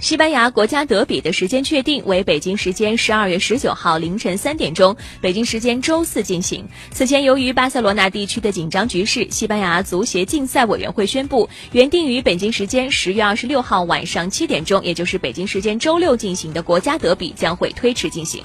西班牙国家德比的时间确定为北京时间十二月十九号凌晨三点钟北京时间周四进行。此前由于巴塞罗那地区的紧张局势西班牙足协竞赛委员会宣布原定于北京时间十月二十六号晚上七点钟也就是北京时间周六进行的国家德比将会推迟进行